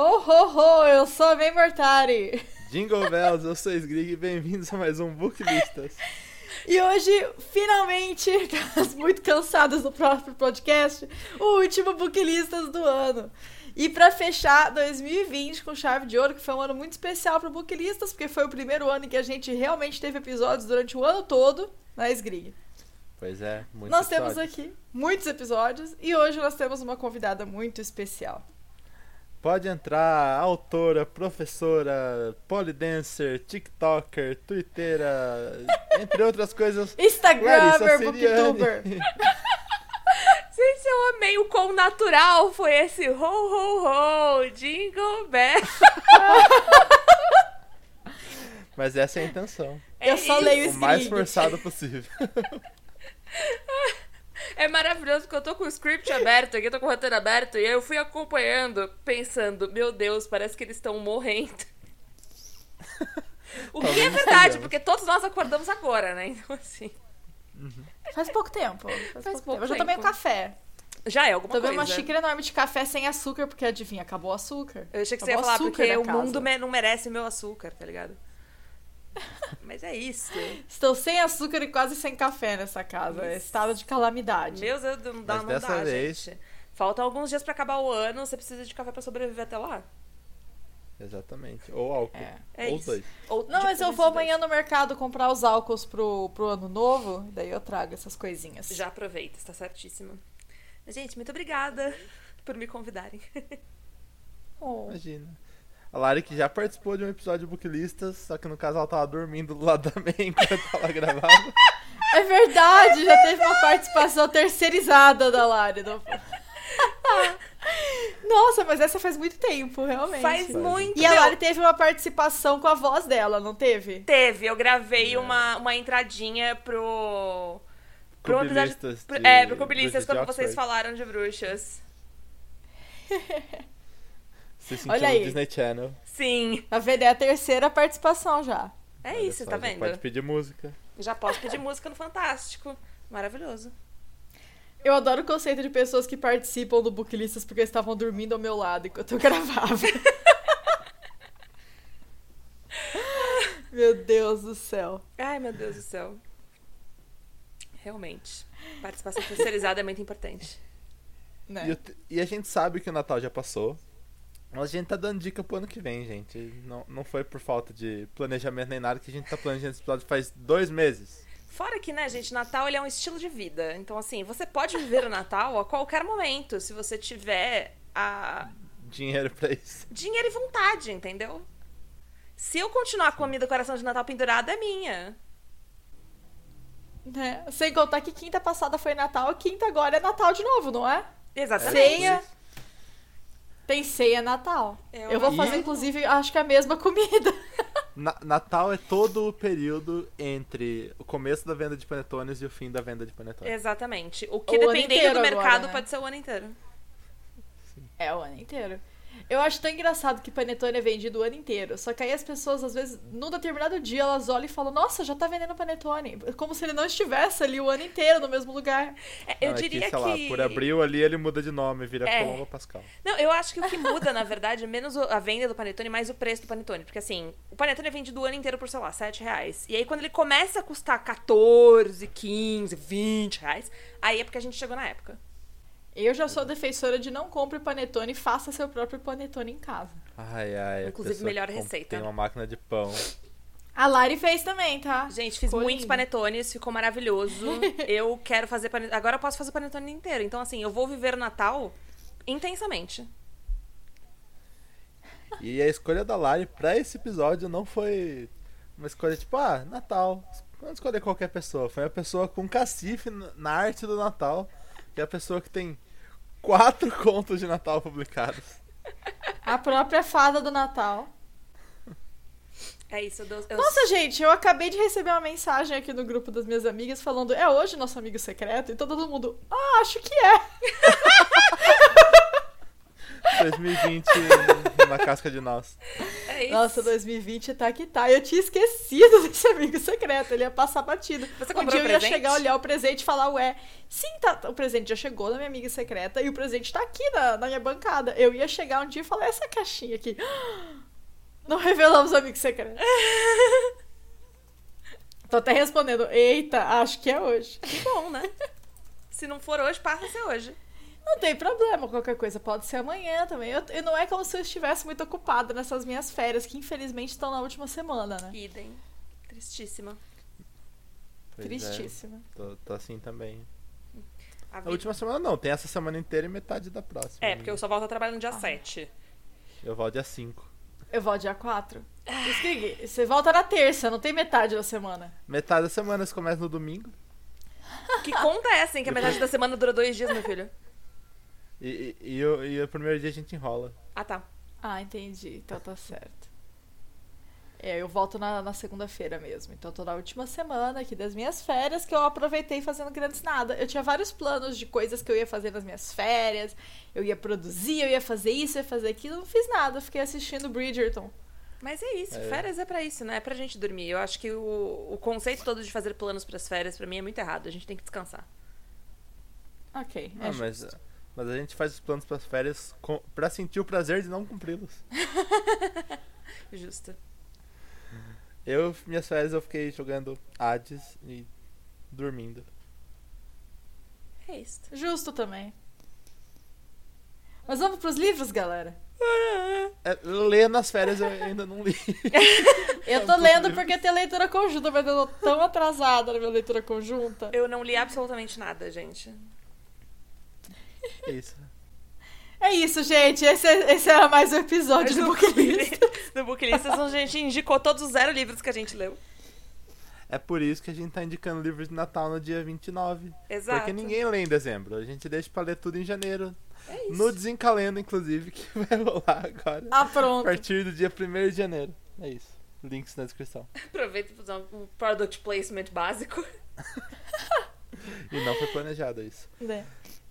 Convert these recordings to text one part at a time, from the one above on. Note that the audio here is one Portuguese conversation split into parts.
Ho, ho, ho, eu sou a May Mortari. Jingle Bells, eu sou Sgrig e bem-vindos a mais um Booklistas. E hoje, finalmente, muito cansadas do próprio podcast, o último Booklistas do ano. E para fechar 2020 com chave de ouro, que foi um ano muito especial para Booklistas, porque foi o primeiro ano em que a gente realmente teve episódios durante o ano todo na Sgrig. Pois é, muitos Nós episódios. temos aqui muitos episódios e hoje nós temos uma convidada muito especial. Pode entrar autora, professora, polidancer, tiktoker, twitteira, entre outras coisas. Instagrammer, Larissa booktuber. Gente, eu amei o quão natural foi esse ho ho ho, jingle bell. Mas essa é a intenção. Eu só isso. leio O mais Sgrig. forçado possível. É maravilhoso porque eu tô com o script aberto aqui, tô com o roteiro aberto, e aí eu fui acompanhando, pensando, meu Deus, parece que eles estão morrendo. O que é verdade, porque todos nós acordamos agora, né? Então, assim, Faz pouco tempo. Faz, pouco, pouco tempo. Eu já tomei um tempo. café. já é alguma Tomei coisa. uma xícara enorme de café sem açúcar, porque adivinha, acabou o açúcar. Eu achei que você ia Acabou falar, açúcar porque o mundo me- não merece meu açúcar, tá ligado? Mas é isso. Estou sem açúcar e quase sem café nessa casa. É estado de calamidade. Meu Deus, não dá, Mas não dessa dá, vez- gente. Faltam alguns dias pra acabar o ano, você precisa de café pra sobreviver até lá. Exatamente. Ou álcool. É. É Ou isso. dois. Ou Não, mas eu preferência vou amanhã no mercado comprar os álcools pro, pro ano novo, daí eu trago essas coisinhas. Já aproveita, está certíssimo. Gente, muito obrigada por me convidarem. Oh. Imagina. A Lari que já participou de um episódio de Booklistas, só que no caso ela tava dormindo do lado da May enquanto ela gravava. É verdade, já teve uma participação terceirizada da Lari. no- Nossa, mas essa faz muito tempo, realmente. Faz muito E a meu, Lari teve uma participação com a voz dela, não teve? Teve, eu gravei É. uma, uma entradinha pro. Pro episódio. De- é, pro Cubilistas, quando vocês falaram de bruxas. Se sentiu Olha no aí. Disney Channel. Sim. Tá vendo? É a terceira participação já. É Olha isso, só, tá já vendo? Pode pedir música. Já posso pedir música no Fantástico. Maravilhoso. Eu adoro o conceito de pessoas que participam do Booklistas porque estavam dormindo ao meu lado enquanto eu gravava. meu Deus do céu. Ai, meu Deus do céu. Realmente. Participação terceirizada é muito importante. Né? E, te- e a gente sabe que o Natal já passou. Mas a gente tá dando dica pro ano que vem, gente. Não, não foi por falta de planejamento nem nada que a gente tá planejando esse episódio faz dois meses. Fora que, né, gente, Natal ele é um estilo de vida. Então, assim, você pode viver o Natal a qualquer momento, se você tiver a Dinheiro pra isso. dinheiro e vontade, entendeu? Se eu continuar com a minha decoração de Natal pendurada, é minha. Né? Sem contar que quinta passada foi Natal, quinta agora é Natal de novo, não é? Exatamente. Ceia. Tem ceia Natal. Eu Eu vou fazer, inclusive, acho que a mesma comida. Na- Natal é todo o período entre o começo da venda de panetones e o fim da venda de panetones. Exatamente. O que, O dependendo do agora, mercado, né? pode ser o ano inteiro. É o ano inteiro. Eu acho tão engraçado que panetone é vendido o ano inteiro. Só que aí as pessoas, às vezes, num determinado dia, elas olham e falam, nossa, já tá vendendo panetone. Como se ele não estivesse ali o ano inteiro no mesmo lugar. É, eu Não, é que, diria sei que. lá, por abril ali ele muda de nome, vira É. Colombo Pascal. Não, eu acho que o que muda, na verdade, é menos o- a venda do panetone, mais o preço do panetone. Porque assim, o panetone é vendido o ano inteiro por, sei lá, 7 reais. E aí, quando ele começa a custar 14, 15, 20 reais, aí é porque a gente chegou na época. Eu já sou defensora de não compre panetone, faça seu próprio panetone em casa. Ai, ai. a Inclusive, melhor receita. Tem uma máquina de pão. A Lari fez também, tá? Gente, fiz Ficou muitos lindo. panetones, ficou maravilhoso. eu quero fazer panetone. Agora eu posso fazer panetone inteiro. Então, assim, eu vou viver o Natal intensamente. E a escolha da Lari pra esse episódio não foi uma escolha tipo, ah, Natal. Vamos escolher qualquer pessoa. Foi uma pessoa com cacife na- na arte do Natal, que é a pessoa que tem quatro contos de Natal publicados. A própria fada do Natal. É isso, eu dou. Eu... Nossa, gente, eu acabei de receber uma mensagem aqui no grupo das minhas amigas falando: é hoje nosso amigo secreto? E todo mundo, ah, acho que é. 2020 uma casca de nós. Nossa, 2020 tá que tá. Eu tinha esquecido desse amigo secreto. Ele ia passar batido. Você um dia eu o ia presente? chegar, olhar o presente e falar, ué, sim, tá, o presente já chegou na minha amiga secreta e o presente tá aqui na, na minha bancada. Eu ia chegar um dia e falar, essa caixinha aqui. Não revelamos o amigo secreto. Tô até respondendo, eita, acho que é hoje. Que bom, né? Se não for hoje, passa a ser hoje. Não tem problema, qualquer coisa pode ser amanhã também. Eu, eu- não é como se eu estivesse muito ocupada nessas minhas férias, que infelizmente estão na última semana, né? Idem. Tristíssima. Pois é, Tristíssima. tô, tô assim também. A A última semana não, tem essa semana inteira e metade da próxima. É, porque eu só volto a trabalhar no dia Ah. 7. Eu volto dia 5. Eu volto dia 4. Skig, você volta na terça, não tem metade da semana. Metade da semana você começa no domingo. Que conta é essa, hein? Que a metade da semana dura dois dias, meu filho? E, e, e o, e o primeiro dia a gente enrola. Ah, tá. Ah, entendi. Então tá certo. É, eu volto na, na segunda-feira mesmo. Então tô na última semana aqui das minhas férias que eu aproveitei fazendo grandes nada. Eu tinha vários planos de coisas que eu ia fazer nas minhas férias. Eu ia produzir, eu ia fazer isso, eu ia fazer aquilo. Não fiz nada. Fiquei assistindo Bridgerton. Mas é isso, É. férias é pra isso, né? É pra gente dormir. Eu acho que o, o conceito todo de fazer planos pras férias, pra mim, é muito errado. A gente tem que descansar. Ok. é Ah, justo. mas a gente faz os planos pras férias com, pra sentir o prazer de não cumpri-los. Justo. Eu, minhas férias, eu fiquei jogando Hades e dormindo. É isso. Justo também. Mas vamos pros livros, galera. É, ler nas férias eu ainda não li. Eu tô lendo porque tem leitura conjunta, mas eu tô tão atrasada na minha leitura conjunta. Eu não li absolutamente nada, gente. É isso. É isso, gente. Esse, esse era mais um episódio do Booklist. No Booklistas, a gente indicou todos os zero livros que a gente leu. É por isso que a gente tá indicando livros de Natal no dia 29. Exato. Porque ninguém lê em dezembro. A gente deixa pra ler tudo em janeiro. É isso. No Desencalendo, inclusive, que vai rolar agora. Ah, A pronto. partir do dia 1 de janeiro. É isso. Links na descrição. Aproveita pra fazer um product placement básico. E não foi planejado isso. Né?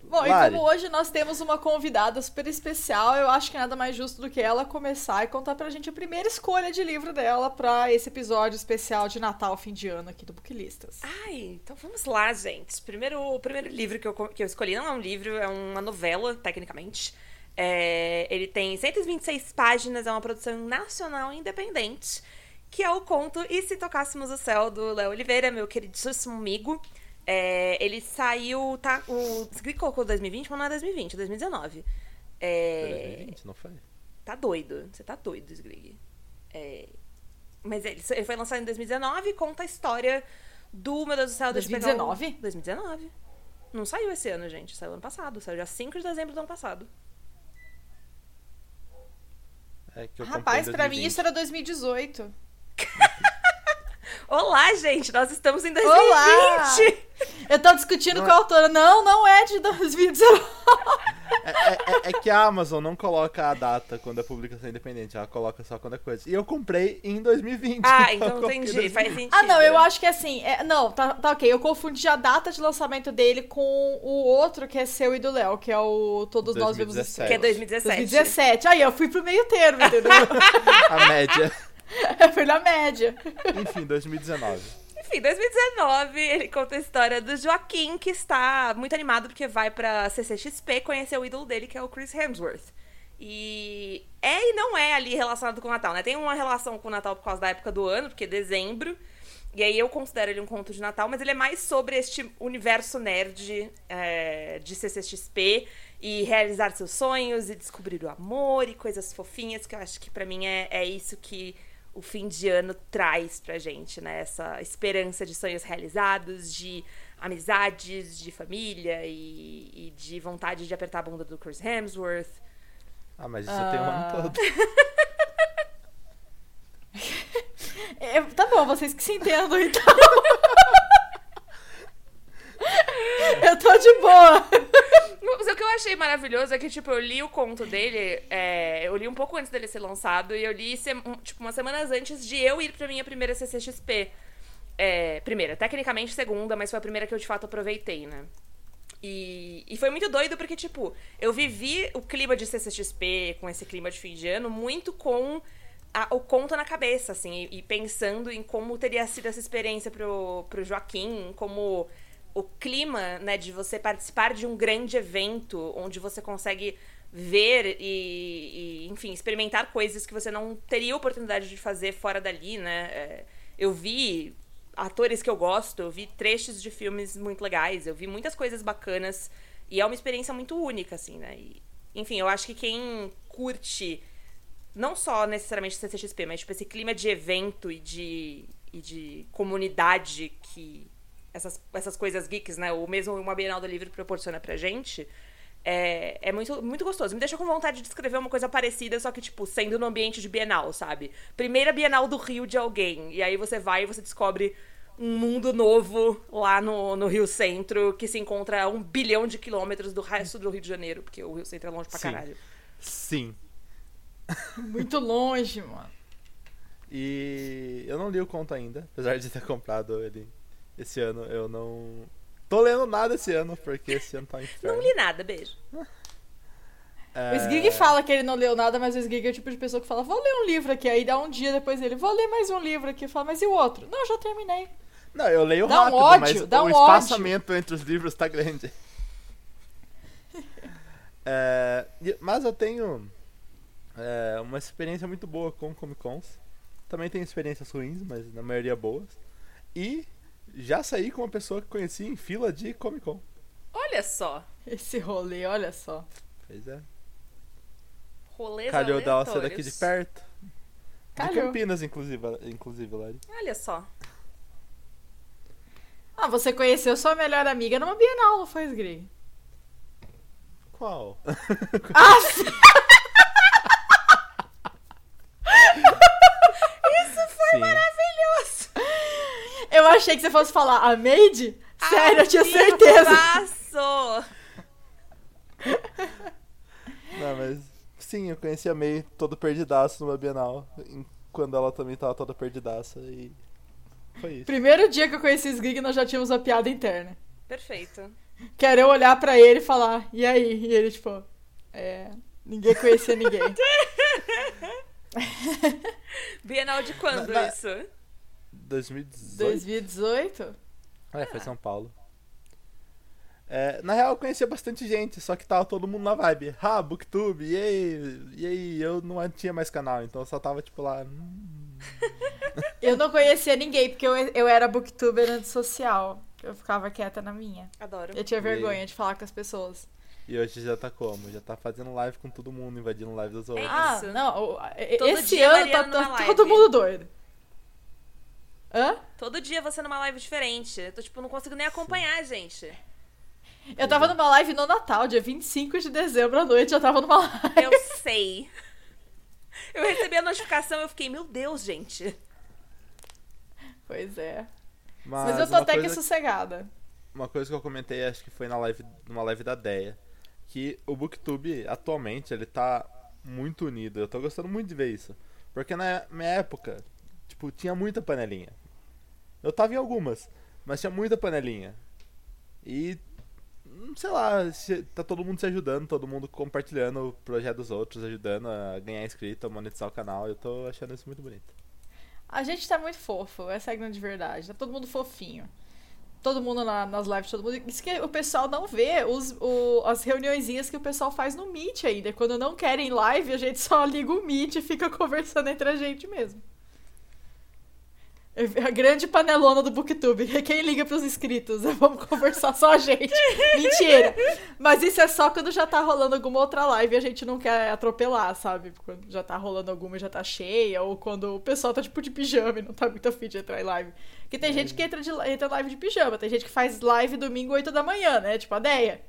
Bom, Lari. e como hoje nós temos uma convidada super especial, eu acho que nada mais justo do que ela começar e contar pra gente a primeira escolha de livro dela pra esse episódio especial de Natal, fim de ano aqui do Booklistas. Ai, então vamos lá, gente. Primeiro, o primeiro livro que eu, que eu escolhi não é um livro, é uma novela, tecnicamente. É, ele tem 126 páginas, é uma produção nacional independente, que é o conto E Se Tocássemos o Céu, do Léo Oliveira, meu queridíssimo amigo. É, ele saiu, tá, o Sgri colocou 2020, mas não é 2020, é 2019. É, 2020, não foi? Tá doido. Você tá doido, Sgrig. É... Mas ele, ele foi lançado em 2019 e conta a história do. Meu Deus do céu, deixa eu pegar o- 2019? 2019. Não saiu esse ano, gente. Saiu ano passado. Saiu dia 5 de dezembro do ano passado. É Rapaz, pra mim 2020. isso era 2018. Olá, gente! Nós estamos em 2020! Olá! Eu tô discutindo Não com a autora. Não, não é de 2019. É, é- é- é que a Amazon não coloca a data quando é publicação independente, ela coloca só quando é coisa. E eu comprei em 2020. Ah, então coloquei entendi. 2020. Faz sentido. Ah, não, eu acho que assim. é- não, tá, tá ok. Eu confundi a data de lançamento dele com o outro que é seu e do Léo, que é o Todos Nós Vemos 2017. Que é Estrelas. 2017. 2017. Aí eu fui pro meio termo, entendeu? A média. eu fui na média. Enfim, 2019. Enfim, 2019, ele conta a história do Joaquim, que está muito animado porque vai pra CCXP conhecer o ídolo dele, que é o Chris Hemsworth. E é e não é ali relacionado com o Natal, né? Tem uma relação com o Natal por causa da época do ano, porque é dezembro. E aí eu considero ele um conto de Natal, mas ele é mais sobre este universo nerd é, de CCXP e realizar seus sonhos e descobrir o amor e coisas fofinhas, que eu acho que pra mim é, é isso que o fim de ano traz pra gente, né? Essa esperança de sonhos realizados, de amizades, de família e, e de vontade de apertar a bunda do Chris Hemsworth. Ah, mas isso tem o ano Ah. todo. É, tá bom, vocês que se entendam, então. eu tô de boa. Mas o que eu achei maravilhoso é que, tipo, eu li o conto dele, é, eu li um pouco antes dele ser lançado, e eu li, tipo, umas semanas antes de eu ir pra minha primeira CCXP. É, primeira, tecnicamente segunda, mas foi a primeira que eu de fato aproveitei, né? E, e foi muito doido porque, tipo, eu vivi o clima de CCXP com esse clima de fim de ano muito com a- o conto na cabeça, assim, e, e pensando em como teria sido essa experiência pro, pro Joaquim, como o clima, né, de você participar de um grande evento onde você consegue ver e, e, enfim, experimentar coisas que você não teria oportunidade de fazer fora dali, né? É, eu vi atores que eu gosto, eu vi trechos de filmes muito legais, eu vi muitas coisas bacanas e é uma experiência muito única, assim, né? E, enfim, eu acho que quem curte não só necessariamente CCXP, mas tipo esse clima de evento e de, e de comunidade que essas, essas coisas geeks, né? Ou mesmo uma Bienal do Livro proporciona pra gente. É, é muito, muito gostoso. Me deixa com vontade de escrever uma coisa parecida, só que, tipo, sendo no ambiente de Bienal, sabe? Primeira Bienal do Rio de alguém. E aí você vai e você descobre um mundo novo lá no, no Rio Centro, que se encontra a um bilhão de quilômetros do resto do Rio de Janeiro, porque o Rio Centro é longe pra Sim. caralho. Sim. Muito longe, mano. E eu não li o conto ainda, apesar de ter comprado ele esse ano. Eu não. Tô lendo nada esse ano, porque esse ano tá um inferno. Não li nada, beijo. É... O Sgig fala que ele não leu nada, mas o Sgig é o tipo de pessoa que fala, vou ler um livro aqui. Aí dá um dia depois ele, vou ler mais um livro aqui. Fala, mas e o outro? Não, já terminei. Não, eu leio Dá um rápido, ódio, mas dá o um espaçamento entre os livros tá grande. É, mas eu tenho é, uma experiência muito boa com Comic Cons. Também tenho experiências ruins, mas na maioria boas. E já saí com uma pessoa que conheci em fila de Comic Con. Olha só. Esse rolê, olha só. Pois é. Rolês Calhou dela ser daqui de perto. De Calhou. Campinas, inclusive, inclusive, Lari. Olha só. Ah, você conheceu sua melhor amiga numa Bienal, não foi, Sgig? Qual? Ah, Sim. Maravilhoso! eu achei que você fosse falar a Maid. Sério, eu tinha certeza. Passo! Não, mas sim, eu conheci a May todo perdidaço numa Bienal, quando ela também tava toda perdidaça e foi isso. Primeiro dia que eu conheci o Sgig, nós já tínhamos uma piada interna. Perfeito. Que era eu olhar pra ele e falar, e aí? E ele, tipo, é. Ninguém conhecia ninguém. Bienal de quando Na- na- isso? 2018? 2018? É, foi São Paulo. É, na real, eu conhecia bastante gente, só que tava todo mundo na vibe. Ah, Booktube, e aí? E aí? Eu não tinha mais canal, então eu só tava tipo lá. hum. Eu não conhecia ninguém, porque eu, eu era booktuber antissocial. Eu ficava quieta na minha. Adoro. Eu tinha E- vergonha de falar com as pessoas. E hoje já tá como? Já tá fazendo live com todo mundo, invadindo live dos outros. Ah, isso. não. e- Todo Esse dia ano tá, Mariana tá todo mundo doido. Hã? Todo dia você numa live diferente. Eu tô, tipo, não consigo nem acompanhar, gente. Eu tava numa live no Natal, dia 25 de dezembro à noite, eu tava numa live. Eu sei. Eu recebi a notificação e eu fiquei, meu Deus, gente. Pois é. Mas, Mas, eu tô uma até que sossegada. Uma coisa que eu comentei, acho que foi na live, numa live da Deia, que o Booktube, atualmente, ele tá muito unido. Eu tô gostando muito de ver isso. Porque na minha época, tipo, tinha muita panelinha. Eu tava em algumas, mas tinha muita panelinha. E, hum, sei lá, tá todo mundo se ajudando, todo mundo compartilhando o projeto dos outros, ajudando a ganhar inscrito, a monetizar o canal. Eu tô achando isso muito bonito. A gente tá muito fofo, essa é a grande verdade. Tá todo mundo fofinho. Todo mundo na- nas lives, todo mundo. Isso que o pessoal não vê, os, o- as reuniõezinhas que o pessoal faz no Meet ainda. Quando não querem live, a gente só liga o Meet e fica conversando entre a gente mesmo. A grande panelona do Booktube. Quem liga pros inscritos? Vamos conversar só a gente. Mentira. Mas isso é só quando já tá rolando alguma outra live e a gente não quer atropelar, sabe? Quando já tá rolando alguma e já tá cheia, ou quando o pessoal tá tipo de pijama e não tá muito afim de entrar em live. Porque tem gente que entra, de, entra live de pijama, tem gente que faz live domingo 8 da manhã, né? Tipo a Deia.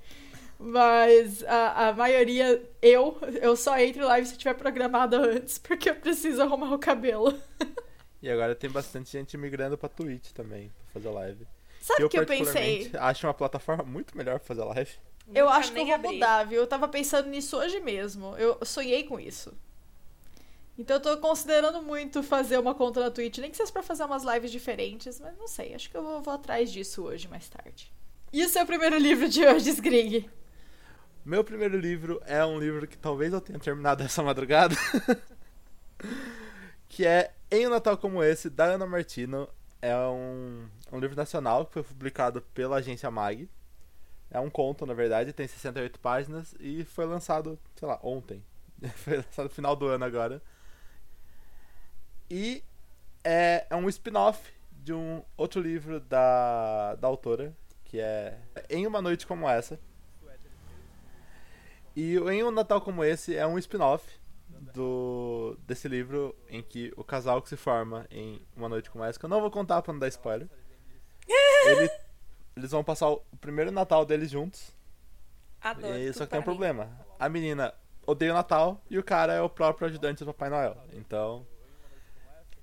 Mas a, a maioria, eu, eu só entro em live se tiver programada antes, porque eu preciso arrumar o cabelo. E agora tem bastante gente migrando pra Twitch também, pra fazer live. Sabe o que eu pensei? acho uma plataforma muito melhor pra fazer live. Eu Nunca acho que eu vou abri. mudar, viu? Eu tava pensando nisso hoje mesmo. Eu sonhei com isso. Então eu tô considerando muito fazer uma conta na Twitch, nem que seja pra fazer umas lives diferentes, mas não sei, acho que eu vou, vou atrás disso hoje, mais tarde. E o seu primeiro livro de hoje, Sgrig? Meu primeiro livro é um livro que talvez eu tenha terminado essa madrugada. que é Em um Natal Como Esse, da Ana Martino. É um, um livro nacional que foi publicado pela agência Mag. É um conto, na verdade, tem 68 páginas e foi lançado, sei lá, ontem. foi lançado no final do ano agora. E é, é um spin-off de um outro livro da, da autora, que é Em Uma Noite Como Essa. E Em um Natal Como Esse é um spin-off do desse livro em que o casal que se forma em Uma Noite Como Essa, que eu não vou contar pra não dar spoiler. Ele, eles vão passar o primeiro Natal deles juntos. Adoro. E, só que tem um problema. A menina odeia o Natal e o cara é o próprio ajudante do Papai Noel. Então.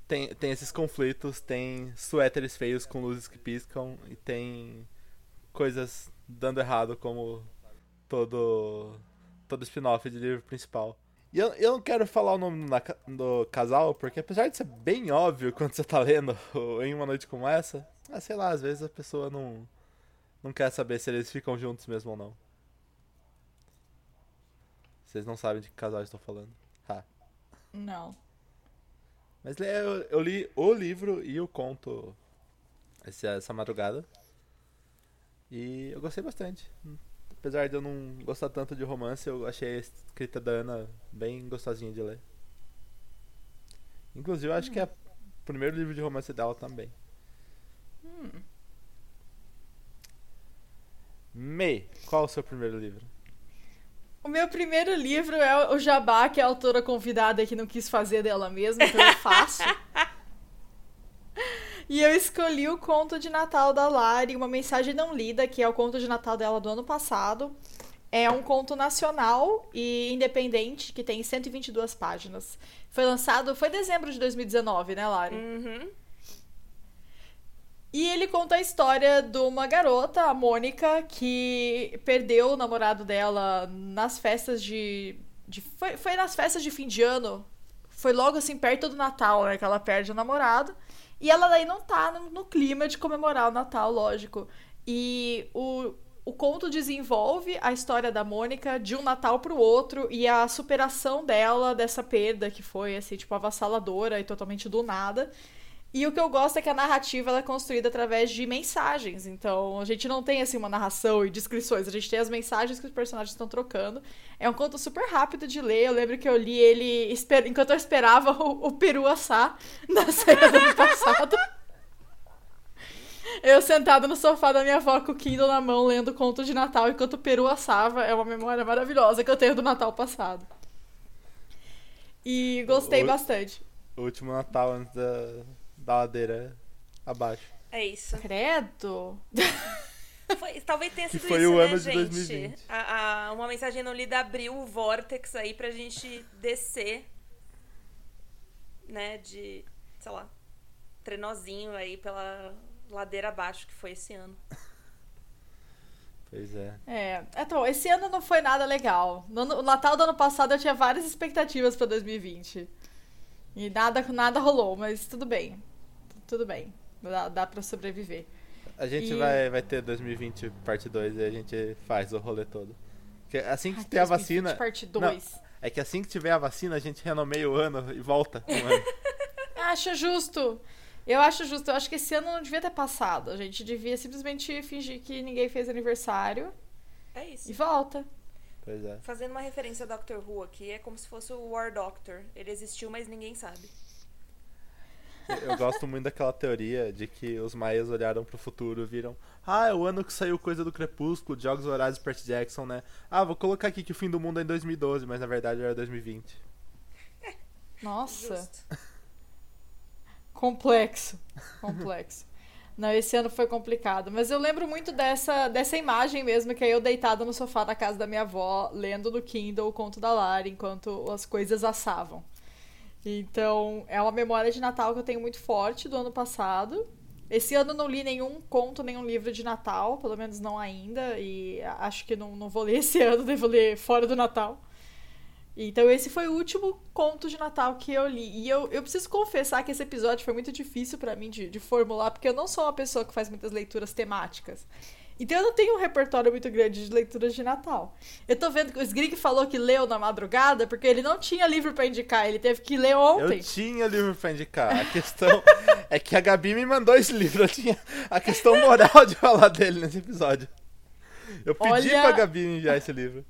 Tem, tem esses conflitos, tem suéteres feios com luzes que piscam e tem coisas dando errado como todo todo spin-off de livro principal. E eu, eu não quero falar o nome ca- do casal, porque apesar de ser bem óbvio quando você tá lendo em uma noite como essa, ah, sei lá, às vezes a pessoa não, não quer saber se eles ficam juntos mesmo ou não. Vocês não sabem de que casal eu estou falando. Ah. Não. Mas eu, eu li o livro e o conto esse- essa madrugada. E eu gostei bastante. Apesar de eu não gostar tanto de romance, eu achei a escrita da Ana bem gostosinha de ler. Inclusive, eu acho que é o primeiro livro de romance dela também. May, qual o seu primeiro livro? O meu primeiro livro é o Jabá, que é a autora convidada que não quis fazer dela mesma, então eu faço. E eu escolhi o conto de Natal da Lari, uma mensagem não lida, que é o conto de Natal dela do ano passado. É um conto nacional e independente, que tem 122 páginas. Foi lançado, foi dezembro de 2019, né, Lari? Uhum. E ele conta a história de uma garota, a Mônica, que perdeu o namorado dela nas festas de. de foi, foi nas festas de fim de ano. Foi logo assim, perto do Natal, né? Que ela perde o namorado. E ela daí não tá no, no clima de comemorar o Natal, lógico. E o, o conto desenvolve a história da Mônica de um Natal pro outro e a superação dela dessa perda que foi, assim, tipo, avassaladora e totalmente do nada. E o que eu gosto é que a narrativa ela é construída através de mensagens. Então, a gente não tem assim uma narração e descrições, a gente tem as mensagens que os personagens estão trocando. É um conto super rápido de ler. Eu lembro que eu li ele esper- enquanto eu esperava o, o peru assar na ceia do ano passado. Eu sentado no sofá da minha avó com o Kindle na mão, lendo conto de Natal enquanto o peru assava. É uma memória maravilhosa que eu tenho do Natal passado. E gostei O- bastante. O último Natal antes da, da ladeira abaixo. É isso. Credo. Foi- talvez tenha Que sido foi isso, o né, ano de gente? 2020. A, a- uma mensagem não lida abriu o vórtex aí pra gente descer, né, de, sei lá, trenozinho aí pela ladeira abaixo que foi esse ano. Pois é. É, então, esse ano não foi nada legal. No, no- o Natal do ano passado eu tinha várias expectativas pra 2020. E nada, nada rolou, mas tudo bem. Tudo bem. Dá, dá pra sobreviver. A gente E- vai, vai ter 2020 parte 2 e a gente faz o rolê todo. Porque assim que Ai, ter a 2020 vacina. Parte Não, 2. é que assim que tiver a vacina, a gente renomeia o ano e volta um ano. Acho justo. Eu acho justo. Eu acho que esse ano não devia ter passado. A gente devia simplesmente fingir que ninguém fez aniversário É isso. e volta. Pois é. Fazendo uma referência ao Doctor Who aqui, é como se fosse o War Doctor. Ele existiu, mas ninguém sabe. Eu gosto muito daquela teoria de que os maias olharam pro futuro e viram. Ah, é o ano que saiu coisa do Crepúsculo, Jogos Horários Percy Jackson, né? Ah, vou colocar aqui que o fim do mundo é em 2012, mas na verdade era 2020. Nossa. Justo. Complexo. Complexo. Não, esse ano foi complicado. Mas eu lembro muito dessa, dessa imagem mesmo, que é eu deitada no sofá da casa da minha avó, lendo no Kindle o conto da Lara, enquanto as coisas assavam. Então, é uma memória de Natal que eu tenho muito forte do ano passado. Esse ano não li nenhum conto, nenhum livro de Natal, pelo menos não ainda, e acho que não, não vou ler esse ano, devo ler fora do Natal. Então, esse foi o último conto de Natal que eu li. E eu, eu preciso confessar que esse episódio foi muito difícil pra mim de, de formular, porque eu não sou uma pessoa que faz muitas leituras temáticas. Então eu não tenho um repertório muito grande de leituras de Natal. Eu tô vendo que o Sgrig falou que leu na madrugada porque ele não tinha livro pra indicar, ele teve que ler ontem. Eu tinha livro pra indicar. A questão é que a Gabi me mandou esse livro. Eu tinha a questão moral de falar dele nesse episódio. Eu pedi Olha- pra Gabi me enviar esse livro.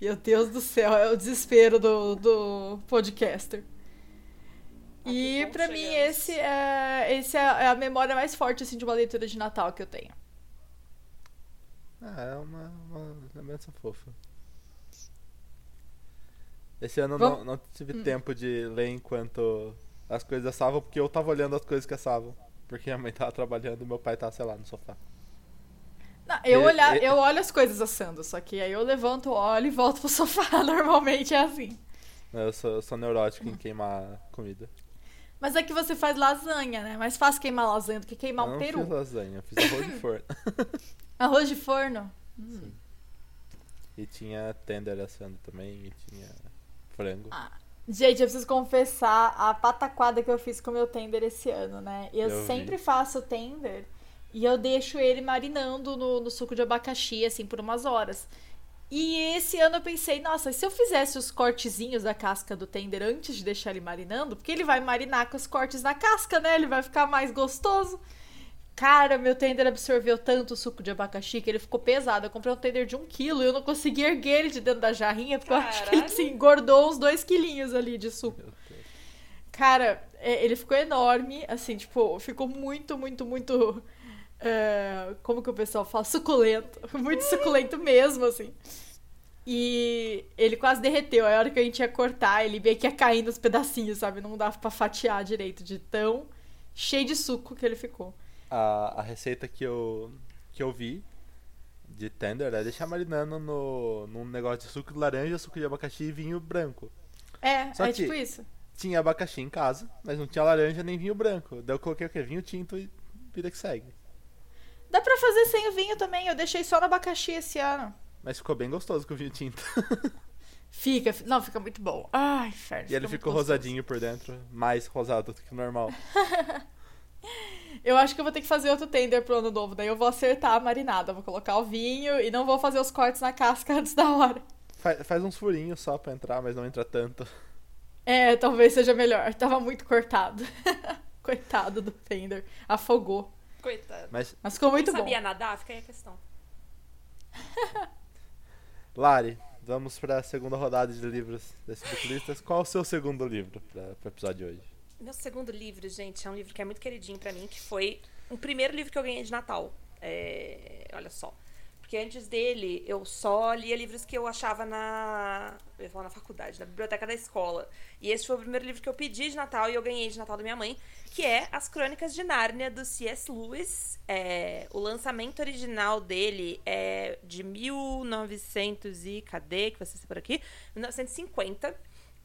Meu Deus do céu, é o desespero do, do podcaster. E pra mim esse é, esse é é a memória mais forte assim de uma leitura de Natal que eu tenho. Ah, é uma, uma lembrança fofa. Esse ano eu Vamos- não, não tive tempo de ler enquanto as coisas assavam, porque eu tava olhando as coisas que assavam. Porque minha mãe tava trabalhando e meu pai tava, sei lá, no sofá. Não, eu, E- olhar, e- eu olho as coisas assando, só que aí eu levanto, olho e volto pro sofá. Normalmente é assim. Eu sou, eu sou neurótico em queimar comida. Mas é que você faz lasanha, né? Mais fácil queimar lasanha do que queimar eu um não peru. fiz lasanha, eu fiz arroz de forno. Arroz de forno. E tinha tender assando também, e tinha frango. Ah, Gente, eu preciso confessar a pataquada que eu fiz com o meu tender esse ano, né? Eu, Eu vi. sempre faço tender e eu deixo ele marinando no, no suco de abacaxi, assim, por umas horas. E esse ano eu pensei, nossa, se eu fizesse os cortezinhos da casca do tender antes de deixar ele marinando? Porque ele vai marinar com os cortes na casca, né? Ele vai ficar mais gostoso. Cara, meu tender absorveu tanto o suco de abacaxi que ele ficou pesado. Eu comprei um tender de um quilo e eu não consegui erguer ele de dentro da jarrinha, porque eu acho que ele Caralho. se engordou uns dois quilinhos ali de suco. Cara, é, ele ficou enorme, assim, tipo, ficou muito, muito, muito. é, como que o pessoal fala? Suculento. Muito suculento mesmo, assim. E ele quase derreteu. Aí a hora que a gente ia cortar, ele meio que ia cair nos pedacinhos, sabe? Não dava pra fatiar direito, de tão cheio de suco que ele ficou. A, a receita que eu, que eu vi de tender é deixar marinando no, num negócio de suco de laranja, suco de abacaxi e vinho branco. É, Só é que- tipo isso. Tinha abacaxi em casa, mas não tinha laranja nem vinho branco. Daí eu coloquei o quê? Vinho tinto e vida que segue. Dá pra fazer sem o vinho também. Eu deixei só no abacaxi esse ano. Mas ficou bem gostoso com o vinho tinto. Fica, não, fica muito bom. Ai, inferno. e ele ficou gostoso. rosadinho por dentro, mais rosado do que o normal. Eu acho que eu vou ter que fazer outro tender pro ano novo. Daí eu vou acertar a marinada. Vou colocar o vinho e não vou fazer os cortes na casca antes da hora. Fa- faz uns furinhos só pra entrar, mas não entra tanto. É, talvez seja melhor. Tava muito cortado. Coitado do tender. Afogou. Coitado. Mas, Mas ficou muito Quem bom. sabia nadar? Fica aí a questão. Lari, vamos pra segunda rodada de livros desse Booklistas. Qual o seu segundo livro pra, pro episódio de hoje? Meu segundo livro, gente, é um livro que é muito queridinho pra mim, que foi o primeiro livro que eu ganhei de Natal. É, Olha só. Porque antes dele, eu só lia livros que eu achava na. Eu ia falar na faculdade, na biblioteca da escola. E esse foi o primeiro livro que eu pedi de Natal e eu ganhei de Natal da minha mãe, que é As Crônicas de Nárnia, do C.S. Lewis. É, O lançamento original dele é de 1900 e. Cadê que você está por aqui? 1950.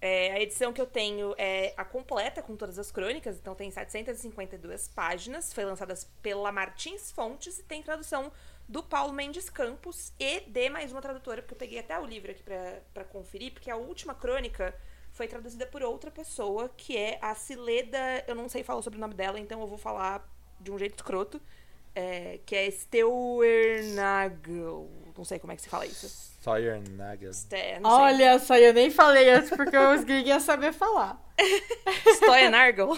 É, a edição que eu tenho é a completa, com todas as crônicas, então tem 752 páginas. Foi lançada pela Martins Fontes e tem tradução do Paulo Mendes Campos e de mais uma tradutora, porque eu peguei até o livro aqui pra conferir, porque a última crônica foi traduzida por outra pessoa, que é a Cileda. Eu não sei falar sobre o nome dela, então eu vou falar de um jeito escroto. É, que é Steuernagel. Não sei como é que se fala isso. Sawyer Nagel. Ste- não sei. Olha essa, eu nem falei antes porque os gringos iam saber falar. Steuernagel.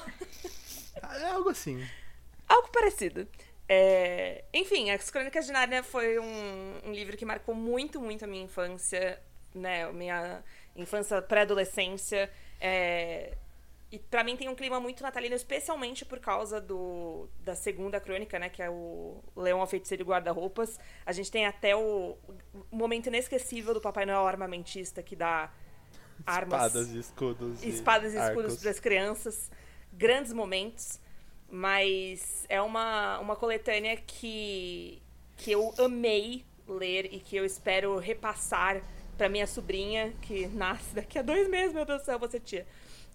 É algo assim. Algo parecido. É, Enfim, As Crônicas de Nárnia foi um, um livro que marcou muito, muito a minha infância, né? Minha infância pré-adolescência. É, E pra mim tem um clima muito natalino, especialmente por causa do, da segunda crônica, né? Que é o Leão, a Feiticeiro e Guarda-Roupas. A gente tem até o, o momento inesquecível do Papai Noel armamentista, que dá armas Espadas e escudos. e espadas e escudos arcos. para as crianças. Grandes momentos. Mas é uma, uma coletânea que, que eu amei ler e que eu espero repassar para minha sobrinha, que nasce daqui a dois meses, meu Deus do céu, você tia.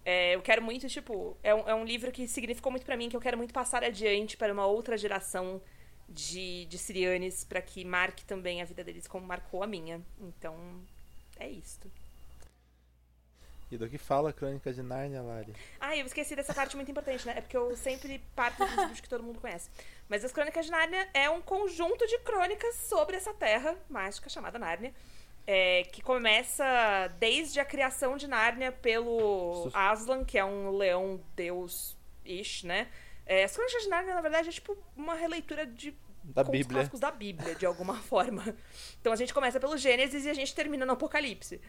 É, eu quero muito, tipo, é um, é um livro que significou muito para mim, que eu quero muito passar adiante para uma outra geração de, de sirianes, para que marque também a vida deles como marcou a minha. Então, é isto. E do que fala a Crônica de Nárnia, Lari? Ah, eu esqueci dessa parte muito importante, né? É porque eu sempre parto do princípio que todo mundo conhece. Mas as Crônicas de Nárnia é um conjunto de crônicas sobre essa terra mágica chamada Nárnia. É, que começa desde a criação de Nárnia pelo Aslan, que é um leão deus-ish, né? É, as Crônicas de Nárnia, na verdade, é tipo uma releitura de Da Bíblia. clássicos da Bíblia, de alguma forma. Então a gente começa pelo Gênesis e a gente termina no Apocalipse.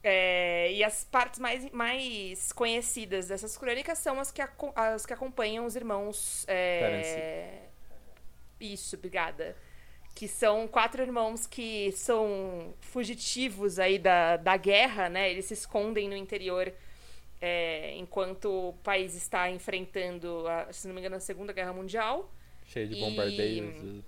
É, e as partes mais, mais conhecidas dessas crônicas são as que, as que acompanham os irmãos. é, Isso, obrigada. Que são quatro irmãos que são fugitivos aí da, da guerra, né? Eles se escondem no interior é, enquanto o país está enfrentando, a, se não me engano, a Segunda Guerra Mundial Cheio de bombardeios. e-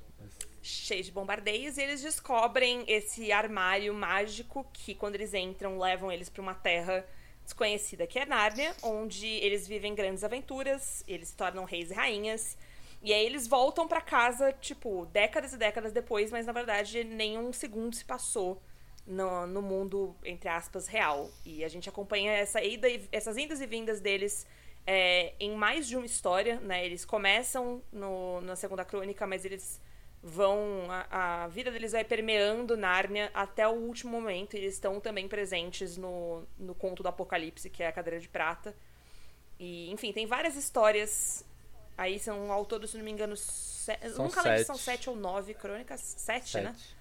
cheio de bombardeios, e eles descobrem esse armário mágico que, quando eles entram, levam eles para uma terra desconhecida, que é Nárnia, onde eles vivem grandes aventuras, eles se tornam reis e rainhas. E aí eles voltam para casa, tipo, décadas e décadas depois, mas na verdade nenhum segundo se passou no, no mundo, entre aspas, real. E a gente acompanha essa ida, e- essas indas e vindas deles é, em mais de uma história, né? Eles começam no, na segunda crônica, mas eles vão. A, a vida deles vai permeando Nárnia até o último momento. E eles estão também presentes no, no conto do Apocalipse, que é a Cadeira de Prata. E, enfim, tem várias histórias. Aí são ao todo, se não me engano, se... nunca lembro se sete. são sete ou nove crônicas. Sete, né? Sete.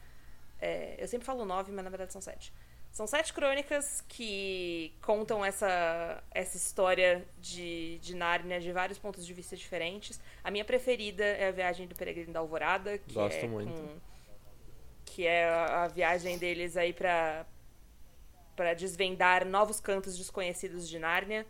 É, eu sempre falo nove, mas na verdade são sete. São sete crônicas que contam essa, essa história de, de Nárnia de vários pontos de vista diferentes. A minha preferida é a Viagem do Peregrino da Alvorada, que Gosto é muito. com- que é a, viagem deles aí pra, pra desvendar novos cantos desconhecidos de Nárnia.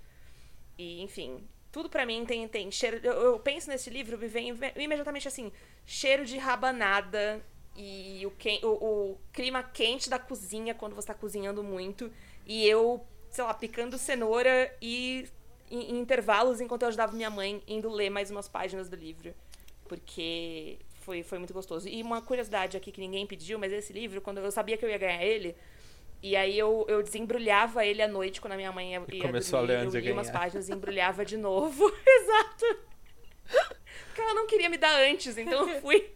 E, enfim, tudo pra mim tem, tem cheiro. Eu, eu penso nesse livro, me vem imediatamente assim: cheiro de rabanada e o, quen- o, o clima quente da cozinha quando você tá cozinhando muito. E eu, sei lá, picando cenoura e em, em intervalos enquanto eu ajudava minha mãe indo ler mais umas páginas do livro. Porque foi, foi muito gostoso. E uma curiosidade aqui que ninguém pediu, mas esse livro, quando eu sabia que eu ia ganhar ele, e aí eu, eu desembrulhava ele à noite quando a minha mãe ia, ia começou a dormir. ler antes eu de lia umas páginas e embrulhava de novo. Exato. Porque ela não queria me dar antes, então eu fui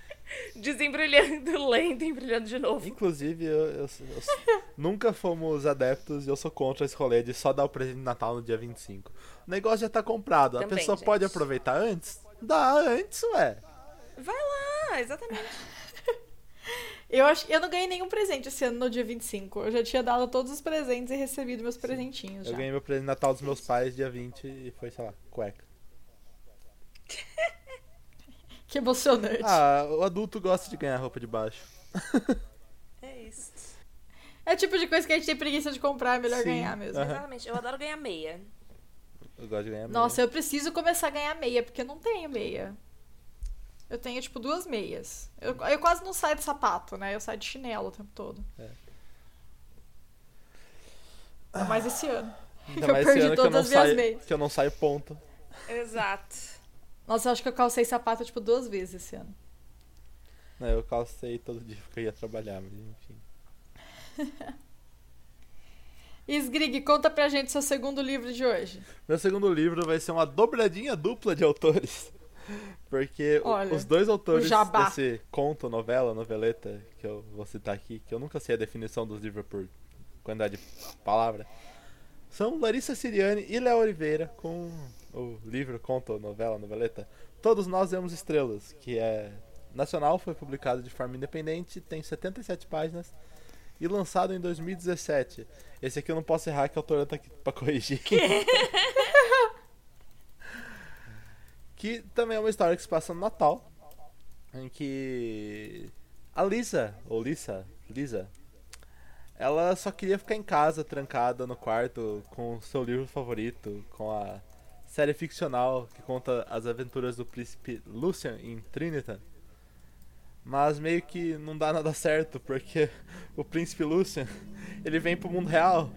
desembrulhando, lendo e embrulhando de novo. Inclusive, eu, eu- eu- nunca fomos adeptos e eu sou contra esse rolê de só dar o presente de Natal no dia 25. O negócio já tá comprado. a Também, pessoa gente. pode aproveitar antes? Dá antes, ué. Vai lá, exatamente. Eu acho eu não ganhei nenhum presente esse ano no dia 25. Eu já tinha dado todos os presentes e recebido meus presentinhos Eu já. ganhei meu presente de Natal dos meus pais dia 20 e foi, sei lá, cueca. Que emocionante. Ah, o adulto gosta de ganhar roupa de baixo. É isso. É o tipo de coisa que a gente tem preguiça de comprar, é melhor Sim. ganhar mesmo. Exatamente. Eu adoro ganhar meia. Eu gosto de ganhar Nossa, eu preciso começar a ganhar meia, porque eu não tenho meia. Eu tenho, tipo, duas meias. Eu, eu quase não saio de sapato, né? Eu saio de chinelo o tempo todo. É. Ainda mais esse ano. Ainda eu mais perdi esse ano que eu, todas não as minhas saio, meias. que eu não saio ponto. Exato. Nossa, eu acho que eu calcei sapato, tipo, duas vezes esse ano. Não, eu calcei todo dia porque eu ia trabalhar, mas enfim. Isgrig, conta pra gente seu segundo livro de hoje. Meu segundo livro vai ser uma dobradinha dupla de autores. Porque Olha, os dois autores desse conto, novela, noveleta, que eu vou citar aqui, que eu nunca sei a definição dos livros por quantidade de palavra, são Larissa Siriani e Léo Oliveira com o livro, conto, novela, noveleta. Todos nós vemos estrelas, que é nacional, foi publicado de forma independente, tem 77 páginas e lançado em 2017. Esse aqui eu não posso errar, que a autora tá aqui pra corrigir. que também é uma história que se passa no Natal, em que a Lisa, ou Lisa, Lisa, ela só queria ficar em casa, trancada no quarto, com o seu livro favorito, com a série ficcional que conta as aventuras do príncipe Lucian em Trinitan. Mas meio que não dá nada certo, porque o príncipe Lucian, ele vem pro mundo real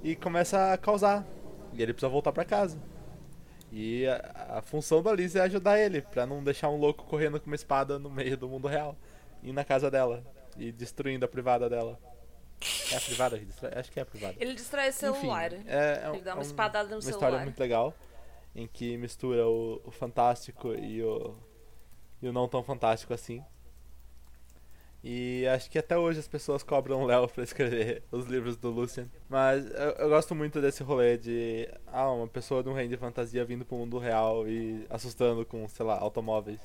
e começa a causar. E ele precisa voltar pra casa. E a, a função da Liz é ajudar ele, pra não deixar um louco correndo com uma espada no meio do mundo real. E na casa dela. E destruindo a privada dela. É a privada que destrói? Acho que é a privada. Ele destrói o celular. Enfim, é, é, Ele dá uma é um- espadada no uma celular. história muito legal em que mistura o, o fantástico e o, e o não tão fantástico assim. E acho que até hoje as pessoas cobram o Léo pra escrever os livros do Lucian. Mas eu, eu gosto muito desse rolê de ah, uma pessoa de um reino de fantasia vindo pro mundo real e assustando com, sei lá, automóveis.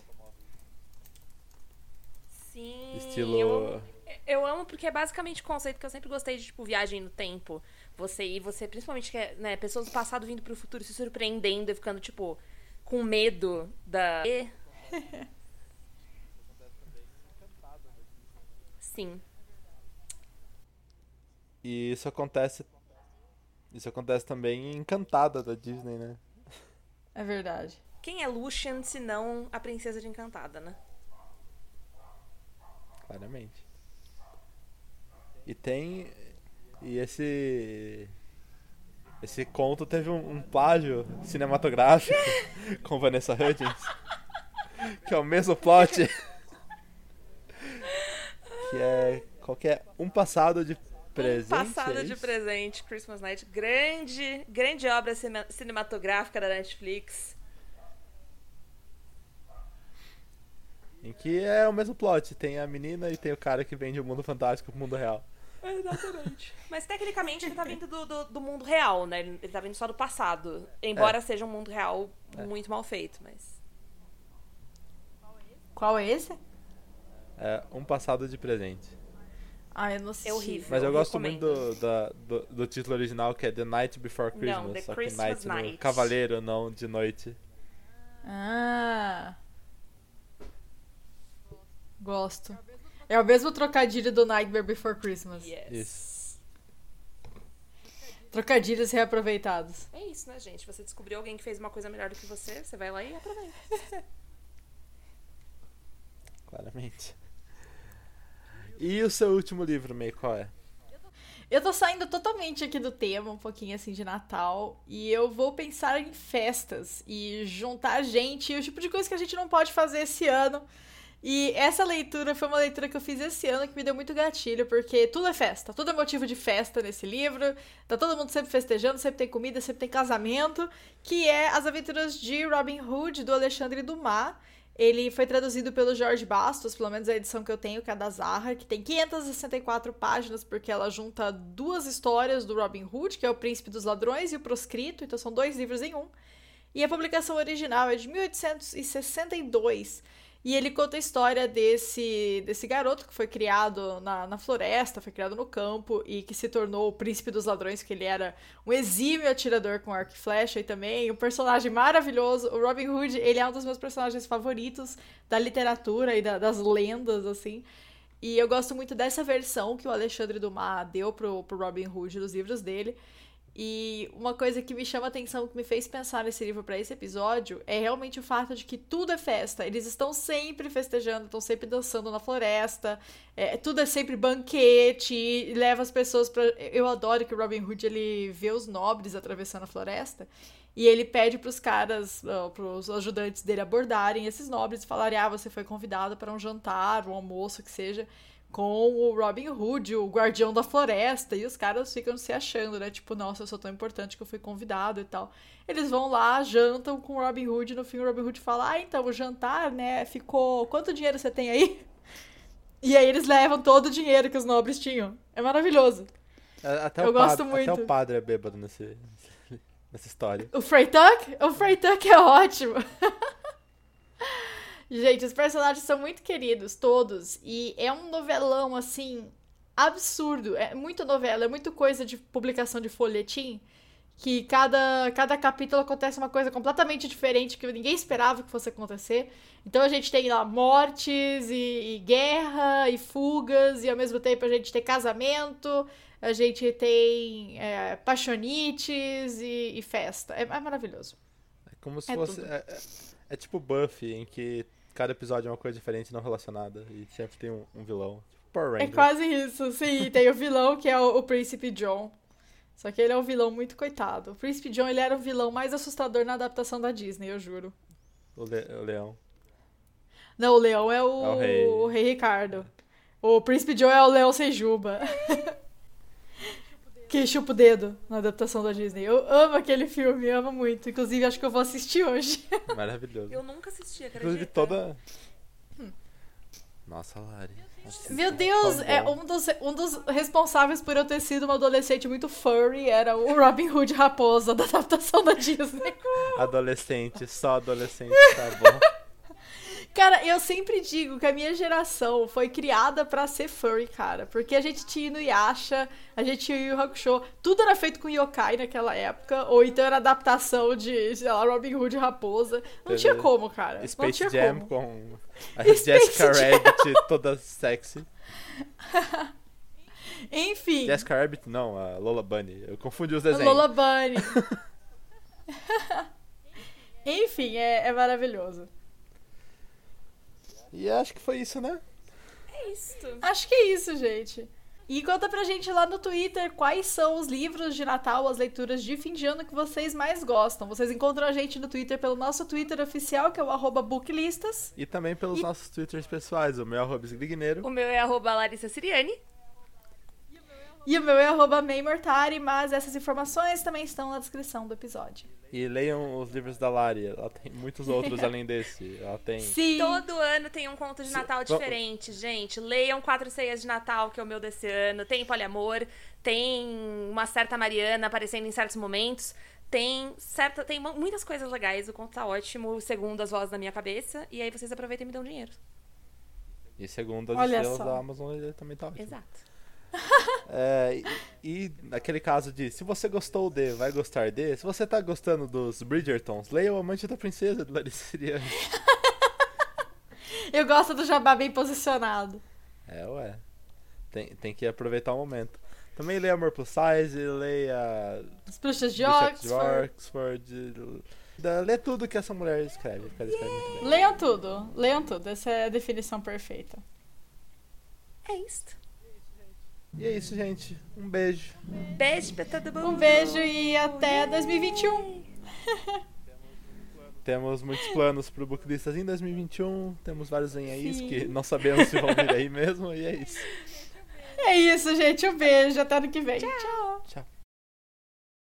Sim. Estilo. Eu amo, eu amo porque é basicamente o conceito que eu sempre gostei de, tipo, viagem no tempo. Você ir, você, principalmente, que é, né, pessoas do passado vindo pro futuro se surpreendendo e ficando, tipo, com medo da. Sim. E isso acontece. Isso acontece também em Encantada da Disney, né? É verdade. Quem é Lucian se não a princesa de Encantada, né? Claramente. E tem. E esse. Esse conto teve um, um plágio cinematográfico com Vanessa Hudgens. Que é o mesmo plot. que é. Qual que é? Um passado de presente. Um passado é de presente, Christmas Night. Grande, grande obra cine- cinematográfica da Netflix. Em que é o mesmo plot. Tem a menina e tem o cara que vende o mundo fantástico pro mundo real. Exatamente. Mas tecnicamente ele tá vindo do, do, do mundo real, né? Ele tá vindo só do passado. Embora seja um mundo real É. muito mal feito, mas. Qual é esse? É um passado de presente. Ah, eu não assisti. É horrível. Mas eu, Eu gosto recomendo. muito do, do, do título original que é The Night Before Não, Christmas. The só Christmas que Night, Night. no cavaleiro, não de noite. Ah. Gosto. É o mesmo trocadilho do Nightmare Before Christmas. Yes. Isso. Trocadilhos reaproveitados. É isso, né, gente? Você descobriu alguém que fez uma coisa melhor do que você, você vai lá e aproveita. Claramente. E o seu último livro, May, qual é? Eu tô saindo totalmente aqui do tema, um pouquinho assim de Natal, e eu vou pensar em festas e juntar gente, e o tipo de coisa que a gente não pode fazer esse ano. E essa leitura foi uma leitura que eu fiz esse ano que me deu muito gatilho, porque tudo é festa, tudo é motivo de festa nesse livro. Tá todo mundo sempre festejando, sempre tem comida, sempre tem casamento, que é As Aventuras de Robin Hood do Alexandre Dumas. Ele foi traduzido pelo Jorge Bastos, pelo menos a edição que eu tenho, que é da Zahra, que tem 564 páginas, porque ela junta duas histórias do Robin Hood, que é o Príncipe dos Ladrões e o Proscrito, então são dois livros em um. E a publicação original é de 1862. E ele conta a história desse, desse garoto que foi criado na, na floresta, foi criado no campo e que se tornou o príncipe dos ladrões, que ele era um exímio atirador com arco e flecha e também um personagem maravilhoso. O Robin Hood, ele é um dos meus personagens favoritos da literatura e da- das lendas, assim. E eu gosto muito dessa versão que o Alexandre Dumas deu pro, pro Robin Hood dos livros dele. E uma coisa que me chama a atenção, que me fez pensar nesse livro para esse episódio, é realmente o fato de que tudo é festa. Eles estão sempre festejando, estão sempre dançando na floresta, é, tudo é sempre banquete, leva as pessoas para. Eu adoro que o Robin Hood ele vê os nobres atravessando a floresta. E ele pede pros caras, uh, pros ajudantes dele abordarem esses nobres e falarem: ah, você foi convidado para um jantar, um almoço, que seja, com o Robin Hood, o guardião da floresta. E os caras ficam se achando, né? Tipo, nossa, eu sou tão importante que eu fui convidado e tal. Eles vão lá, jantam com o Robin Hood. E no fim, o Robin Hood fala: ah, então, o jantar, né? Ficou. Quanto dinheiro você tem aí? E aí eles levam todo o dinheiro que os nobres tinham. É maravilhoso. Até Eu gosto padre, muito. Até o padre é bêbado nesse, nessa história. O Freytuck? O Freytuck é ótimo. Gente, os personagens são muito queridos, todos. E é um novelão, assim, absurdo. É muito novela, é muito coisa de publicação de folhetim. Que cada, cada capítulo acontece uma coisa completamente diferente que ninguém esperava que fosse acontecer. Então a gente tem lá mortes e, e guerra e fugas, e ao mesmo tempo a gente tem casamento, a gente tem é, paixonites e, e festa. É, é maravilhoso. É como se É fosse. É, é- é tipo Buffy, em que cada episódio é uma coisa diferente não relacionada. E sempre tem um, um vilão. Tipo Power É Rangers. quase isso, sim. Tem o vilão que é o, o Príncipe John. Só que ele é um vilão muito coitado. O Príncipe John ele era o vilão mais assustador na adaptação da Disney, eu juro. O, le- o leão. Não, o leão é o, É o rei. o rei Ricardo. O Príncipe John é o leão sem juba. que chupa o dedo na adaptação da Disney. Eu amo aquele filme, amo muito. Inclusive, acho que eu vou assistir hoje. Maravilhoso. Eu nunca assisti, acredita? Inclusive toda. Nossa, Lari. Meu Deus, é um dos, um dos responsáveis por eu ter sido uma adolescente muito furry era o Robin Hood Raposa da adaptação da Disney. Adolescente, só adolescente, tá bom. Cara, eu sempre digo que a minha geração foi criada pra ser furry, cara. Porque a gente tinha Inuyasha, a gente tinha Yu Hakusho, tudo era feito com yokai naquela época, ou então era adaptação de, sei lá, Robin Hood Raposa. Não tinha como, cara. não Space tinha Jam como. com a Space Jessica Jam. Rabbit toda sexy. Enfim, Jessica Rabbit não, a Lola Bunny. Eu confundi os desenhos. Lola Bunny. Enfim, é, é maravilhoso. E acho que foi isso, né? É isso. Acho que é isso, gente. E conta pra gente lá no Twitter quais são os livros de Natal, as leituras de fim de ano que vocês mais gostam. Vocês encontram a gente no Twitter pelo nosso Twitter oficial, que é o arroba booklistas. E também pelos E- nossos twitters pessoais, o meu é arroba. O meu é arroba Larissa Siriani. E o meu é arroba Meimortari, mas essas informações também estão na descrição do episódio. E leiam os livros da Lari, ela tem muitos outros além desse. Ela tem. Sim! Todo ano tem um conto de Natal Vamos- diferente, gente. Leiam Quatro Ceias de Natal, que é o meu desse ano. Tem Poliamor, tem uma certa Mariana aparecendo em certos momentos. Tem certa, tem mu- muitas coisas legais. O conto tá ótimo, segundo as vozes da minha cabeça. E aí vocês aproveitem e me dão dinheiro. E segundo as Olha estrelas só. da Amazon, ele também tá ótimo. Exato. É, e, e naquele caso de se você gostou de, vai gostar de. Se você tá gostando dos Bridgertons, leia o Amante da Princesa do Larissa. Eu gosto do jabá bem posicionado. É, ué. Tem, tem que aproveitar o momento. Também leia Amor Plus Size, leia As bruxas de de Oxford. Oxford. Lê tudo que essa mulher escreve, ela escreve muito bem. Leiam tudo, leiam tudo. Essa é a definição perfeita. É isso. E é isso, gente. Um beijo. Beijo pra todo mundo. Um beijo e até 2021. Temos muitos planos pro Booklistas em 2021. Temos vários em aí Sim. que não sabemos se vão vir aí mesmo. E é isso. É isso, gente. Um beijo. Até ano que vem. Tchau.